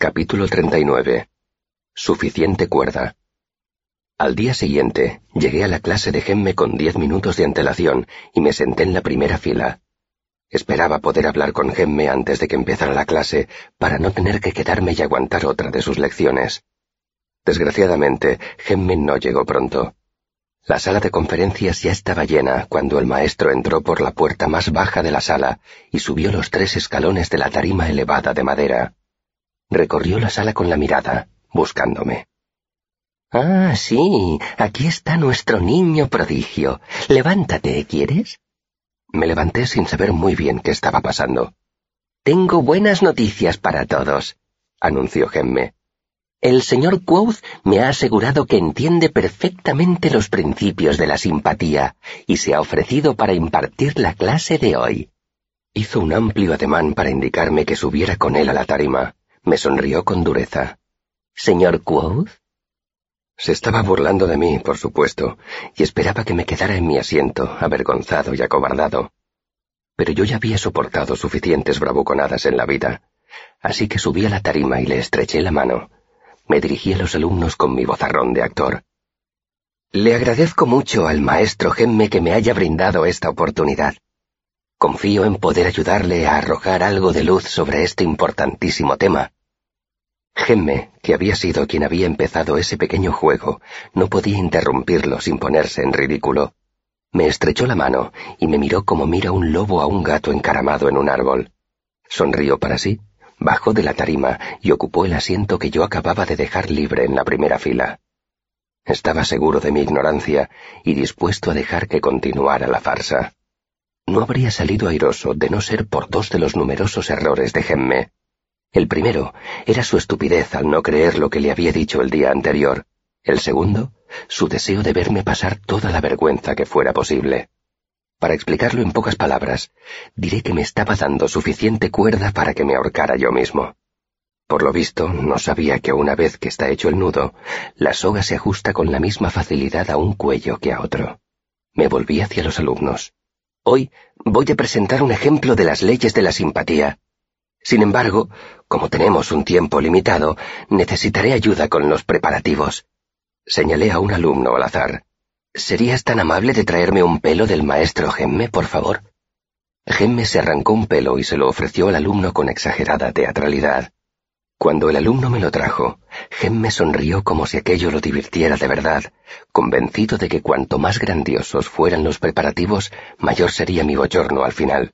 Capítulo 39. Suficiente cuerda. Al día siguiente, llegué a la clase de Gemme con diez minutos de antelación y me senté en la primera fila. Esperaba poder hablar con Gemme antes de que empezara la clase para no tener que quedarme y aguantar otra de sus lecciones. Desgraciadamente, Gemme no llegó pronto. La sala de conferencias ya estaba llena cuando el maestro entró por la puerta más baja de la sala y subió los tres escalones de la tarima elevada de madera. Recorrió la sala con la mirada, buscándome. Ah, sí, aquí está nuestro niño prodigio. Levántate, ¿quieres? Me levanté sin saber muy bien qué estaba pasando. Tengo buenas noticias para todos, anunció Gemme. El señor Quoth me ha asegurado que entiende perfectamente los principios de la simpatía y se ha ofrecido para impartir la clase de hoy. Hizo un amplio ademán para indicarme que subiera con él a la tarima. Me sonrió con dureza. ¿Señor Quoth? Se estaba burlando de mí, por supuesto, y esperaba que me quedara en mi asiento, avergonzado y acobardado. Pero yo ya había soportado suficientes bravuconadas en la vida, así que subí a la tarima y le estreché la mano. Me dirigí a los alumnos con mi vozarrón de actor. Le agradezco mucho al maestro Gemme que me haya brindado esta oportunidad. Confío en poder ayudarle a arrojar algo de luz sobre este importantísimo tema. Gemme, que había sido quien había empezado ese pequeño juego, no podía interrumpirlo sin ponerse en ridículo. Me estrechó la mano y me miró como mira un lobo a un gato encaramado en un árbol. Sonrió para sí, bajó de la tarima y ocupó el asiento que yo acababa de dejar libre en la primera fila. Estaba seguro de mi ignorancia y dispuesto a dejar que continuara la farsa. No habría salido airoso de no ser por dos de los numerosos errores de Gemme. El primero era su estupidez al no creer lo que le había dicho el día anterior. El segundo, su deseo de verme pasar toda la vergüenza que fuera posible. Para explicarlo en pocas palabras, diré que me estaba dando suficiente cuerda para que me ahorcara yo mismo. Por lo visto, no sabía que una vez que está hecho el nudo, la soga se ajusta con la misma facilidad a un cuello que a otro. Me volví hacia los alumnos. Hoy voy a presentar un ejemplo de las leyes de la simpatía, sin embargo, como tenemos un tiempo limitado, necesitaré ayuda con los preparativos. Señalé a un alumno al azar. ¿Serías tan amable de traerme un pelo del maestro Gemme, por favor? Gemme se arrancó un pelo y se lo ofreció al alumno con exagerada teatralidad. Cuando el alumno me lo trajo, Gemme sonrió como si aquello lo divirtiera de verdad, convencido de que cuanto más grandiosos fueran los preparativos, mayor sería mi bochorno al final.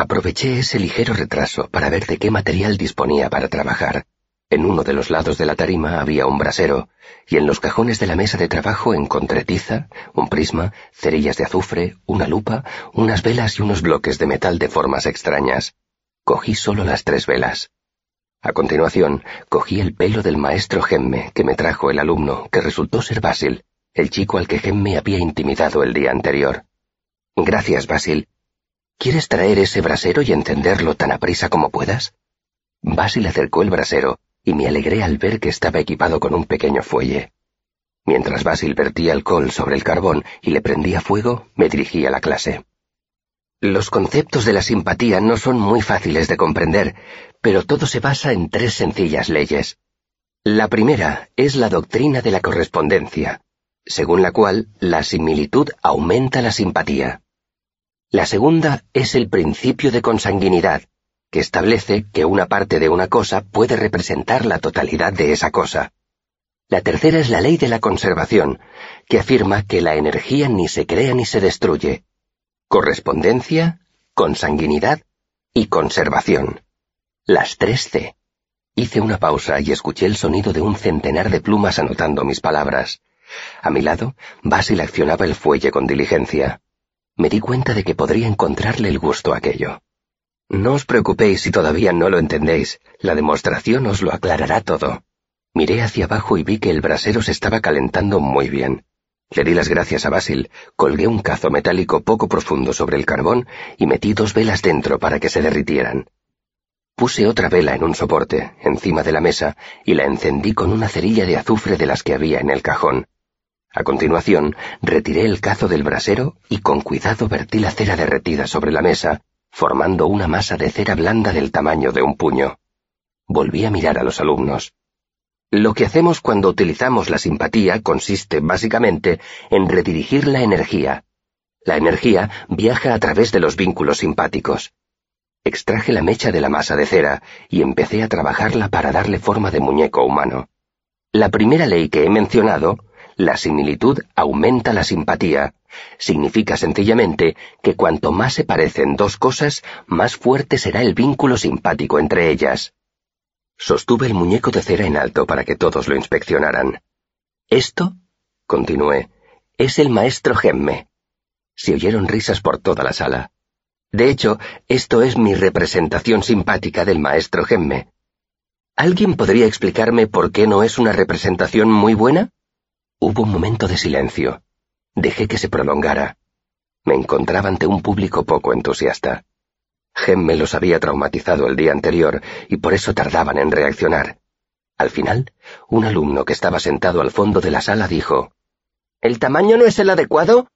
Aproveché ese ligero retraso para ver de qué material disponía para trabajar. En uno de los lados de la tarima había un brasero, y en los cajones de la mesa de trabajo encontré tiza, un prisma, cerillas de azufre, una lupa, unas velas y unos bloques de metal de formas extrañas. Cogí solo las tres velas. A continuación, cogí el pelo del maestro Gemme que me trajo el alumno, que resultó ser Basil, el chico al que Gemme había intimidado el día anterior. Gracias, Basil, ¿Quieres traer ese brasero y encenderlo tan aprisa como puedas? Basil acercó el brasero y me alegré al ver que estaba equipado con un pequeño fuelle. Mientras Basil vertía alcohol sobre el carbón y le prendía fuego, me dirigí a la clase. Los conceptos de la simpatía no son muy fáciles de comprender, pero todo se basa en tres sencillas leyes. La primera es la doctrina de la correspondencia, según la cual la similitud aumenta la simpatía. La segunda es el principio de consanguinidad, que establece que una parte de una cosa puede representar la totalidad de esa cosa. La tercera es la ley de la conservación, que afirma que la energía ni se crea ni se destruye. Correspondencia, consanguinidad y conservación. Las tres C. Hice una pausa y escuché el sonido de un centenar de plumas anotando mis palabras. A mi lado, Basil accionaba el fuelle con diligencia me di cuenta de que podría encontrarle el gusto a aquello. No os preocupéis si todavía no lo entendéis, la demostración os lo aclarará todo. Miré hacia abajo y vi que el brasero se estaba calentando muy bien. Le di las gracias a Basil, colgué un cazo metálico poco profundo sobre el carbón y metí dos velas dentro para que se derritieran. Puse otra vela en un soporte, encima de la mesa, y la encendí con una cerilla de azufre de las que había en el cajón. A continuación, retiré el cazo del brasero y con cuidado vertí la cera derretida sobre la mesa, formando una masa de cera blanda del tamaño de un puño. Volví a mirar a los alumnos. Lo que hacemos cuando utilizamos la simpatía consiste, básicamente, en redirigir la energía. La energía viaja a través de los vínculos simpáticos. Extraje la mecha de la masa de cera y empecé a trabajarla para darle forma de muñeco humano. La primera ley que he mencionado, la similitud aumenta la simpatía, significa sencillamente que cuanto más se parecen dos cosas, más fuerte será el vínculo simpático entre ellas. Sostuve el muñeco de cera en alto para que todos lo inspeccionaran. Esto, continué, es el maestro Gemme. Se oyeron risas por toda la sala. De hecho, esto es mi representación simpática del maestro Gemme. ¿Alguien podría explicarme por qué no es una representación muy buena? Hubo un momento de silencio. Dejé que se prolongara. Me encontraba ante un público poco entusiasta. Gemme los había traumatizado el día anterior y por eso tardaban en reaccionar. Al final, un alumno que estaba sentado al fondo de la sala dijo, ¿El tamaño no es el adecuado?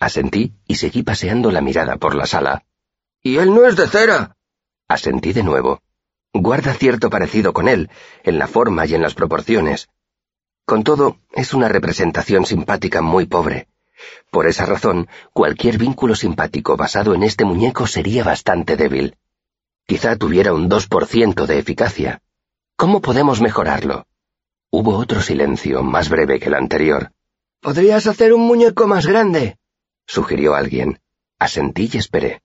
Asentí y seguí paseando la mirada por la sala. ¿Y él no es de cera? Asentí de nuevo. Guarda cierto parecido con él, en la forma y en las proporciones. Con todo, es una representación simpática muy pobre. Por esa razón, cualquier vínculo simpático basado en este muñeco sería bastante débil. Quizá tuviera un 2% de eficacia. ¿Cómo podemos mejorarlo? Hubo otro silencio, más breve que el anterior. ¿Podrías hacer un muñeco más grande? sugirió alguien. Asentí y esperé.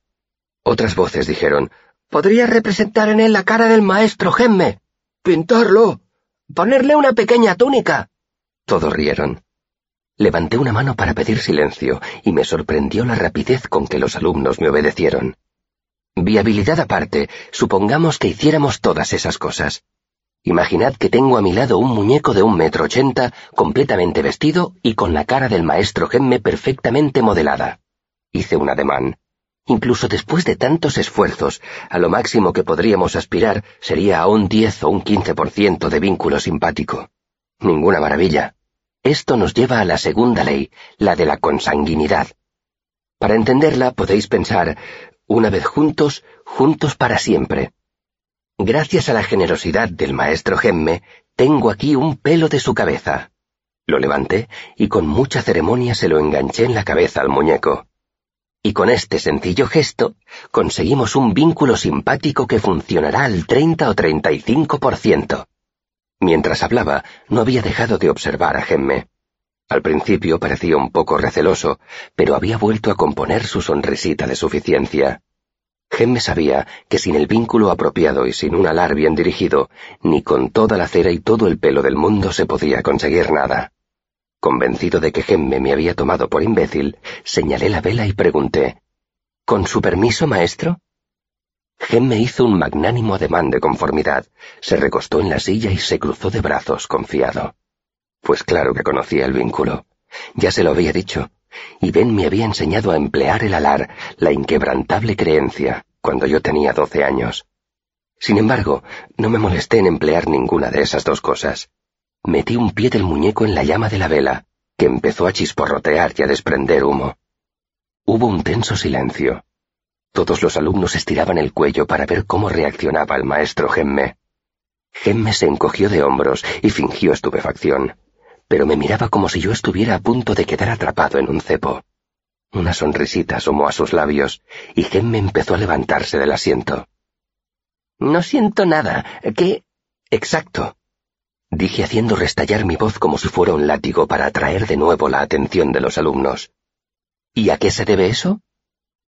Otras voces dijeron, ¿podrías representar en él la cara del maestro Gemme? Pintarlo. Ponerle una pequeña túnica. Todos rieron. Levanté una mano para pedir silencio y me sorprendió la rapidez con que los alumnos me obedecieron. Viabilidad aparte, supongamos que hiciéramos todas esas cosas. Imaginad que tengo a mi lado un muñeco de un metro ochenta, completamente vestido y con la cara del maestro Gemme perfectamente modelada. Hice un ademán. Incluso después de tantos esfuerzos, a lo máximo que podríamos aspirar sería a un 10 o un 15% de vínculo simpático. Ninguna maravilla. Esto nos lleva a la segunda ley, la de la consanguinidad. Para entenderla podéis pensar, una vez juntos, juntos para siempre. Gracias a la generosidad del maestro Gemme, tengo aquí un pelo de su cabeza. Lo levanté y con mucha ceremonia se lo enganché en la cabeza al muñeco. Y con este sencillo gesto conseguimos un vínculo simpático que funcionará al 30 o 35%. Mientras hablaba, no había dejado de observar a Gemme. Al principio parecía un poco receloso, pero había vuelto a componer su sonrisita de suficiencia. Gemme sabía que sin el vínculo apropiado y sin un alar bien dirigido, ni con toda la cera y todo el pelo del mundo se podía conseguir nada. Convencido de que Gemme me había tomado por imbécil, señalé la vela y pregunté, ¿Con su permiso, maestro? Me hizo un magnánimo ademán de conformidad, se recostó en la silla y se cruzó de brazos, confiado. Pues claro que conocía el vínculo. Ya se lo había dicho. Y Ben me había enseñado a emplear el alar, la inquebrantable creencia, cuando yo tenía doce años. Sin embargo, no me molesté en emplear ninguna de esas dos cosas. Metí un pie del muñeco en la llama de la vela, que empezó a chisporrotear y a desprender humo. Hubo un tenso silencio. Todos los alumnos estiraban el cuello para ver cómo reaccionaba el maestro Gemme. Gemme se encogió de hombros y fingió estupefacción, pero me miraba como si yo estuviera a punto de quedar atrapado en un cepo. Una sonrisita asomó a sus labios y Gemme empezó a levantarse del asiento. No siento nada. ¿Qué? Exacto. Dije haciendo restallar mi voz como si fuera un látigo para atraer de nuevo la atención de los alumnos. ¿Y a qué se debe eso?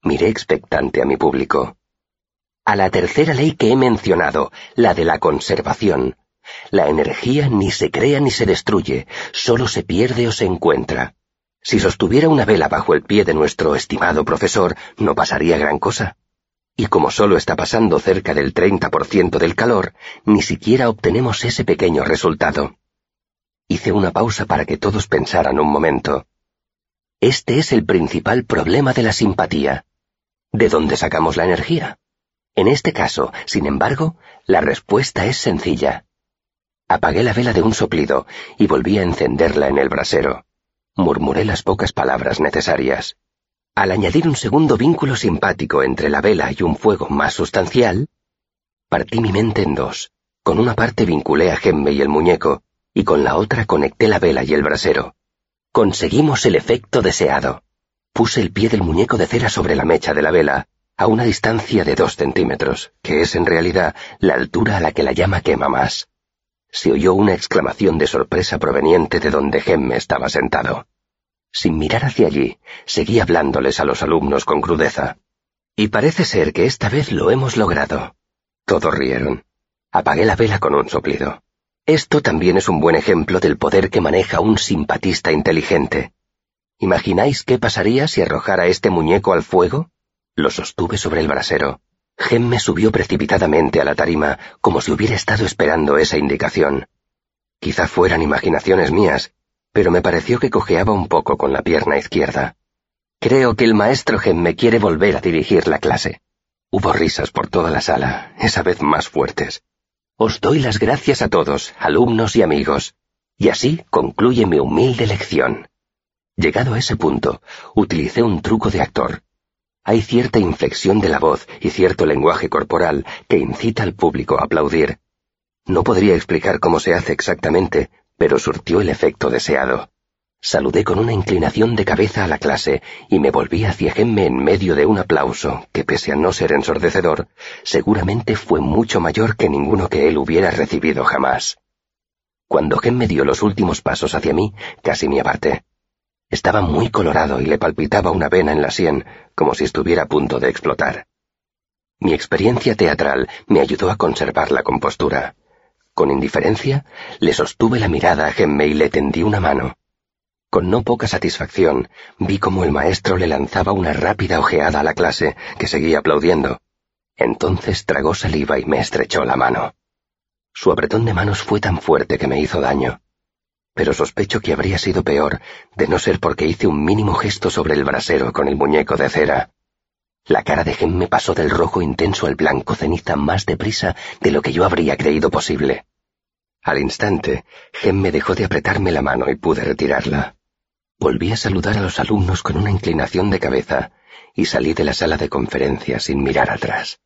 Miré expectante a mi público. A la tercera ley que he mencionado, la de la conservación. La energía ni se crea ni se destruye, solo se pierde o se encuentra. Si sostuviera una vela bajo el pie de nuestro estimado profesor, no pasaría gran cosa. Y como solo está pasando cerca del 30% del calor, ni siquiera obtenemos ese pequeño resultado. Hice una pausa para que todos pensaran un momento. Este es el principal problema de la simpatía. ¿De dónde sacamos la energía? En este caso, sin embargo, la respuesta es sencilla. Apagué la vela de un soplido y volví a encenderla en el brasero. Murmuré las pocas palabras necesarias. Al añadir un segundo vínculo simpático entre la vela y un fuego más sustancial, partí mi mente en dos, Con una parte vinculé a Gemme y el muñeco, y con la otra conecté la vela y el brasero. Conseguimos el efecto deseado. Puse el pie del muñeco de cera sobre la mecha de la vela, a una distancia de dos centímetros, que es en realidad la altura a la que la llama quema más. Se oyó una exclamación de sorpresa proveniente de donde Gemme estaba sentado. Sin mirar hacia allí, seguí hablándoles a los alumnos con crudeza. Y parece ser que esta vez lo hemos logrado. Todos rieron. Apagué la vela con un soplido. Esto también es un buen ejemplo del poder que maneja un simpatista inteligente. ¿Imagináis qué pasaría si arrojara este muñeco al fuego? Lo sostuve sobre el brasero. Gemme subió precipitadamente a la tarima como si hubiera estado esperando esa indicación. Quizá fueran imaginaciones mías, pero me pareció que cojeaba un poco con la pierna izquierda. Creo que el maestro Gemme quiere volver a dirigir la clase. Hubo risas por toda la sala, esa vez más fuertes. Os doy las gracias a todos, alumnos y amigos. Y así concluye mi humilde lección. Llegado a ese punto, utilicé un truco de actor. Hay cierta inflexión de la voz y cierto lenguaje corporal que incita al público a aplaudir. No podría explicar cómo se hace exactamente, pero surtió el efecto deseado. Saludé con una inclinación de cabeza a la clase y me volví hacia Gemme en medio de un aplauso que, pese a no ser ensordecedor, seguramente fue mucho mayor que ninguno que él hubiera recibido jamás. Cuando Gemme dio los últimos pasos hacia mí, casi me aparté. Estaba muy colorado y le palpitaba una vena en la sien, como si estuviera a punto de explotar. Mi experiencia teatral me ayudó a conservar la compostura. Con indiferencia, le sostuve la mirada a Gemme y le tendí una mano. Con no poca satisfacción, vi cómo el maestro le lanzaba una rápida ojeada a la clase, que seguía aplaudiendo. Entonces tragó saliva y me estrechó la mano. Su apretón de manos fue tan fuerte que me hizo daño. Pero sospecho que habría sido peor, de no ser porque hice un mínimo gesto sobre el brasero con el muñeco de cera. La cara de Gem me pasó del rojo intenso al blanco ceniza más deprisa de lo que yo habría creído posible. Al instante, Gem me dejó de apretarme la mano y pude retirarla. Volví a saludar a los alumnos con una inclinación de cabeza y salí de la sala de conferencias sin mirar atrás.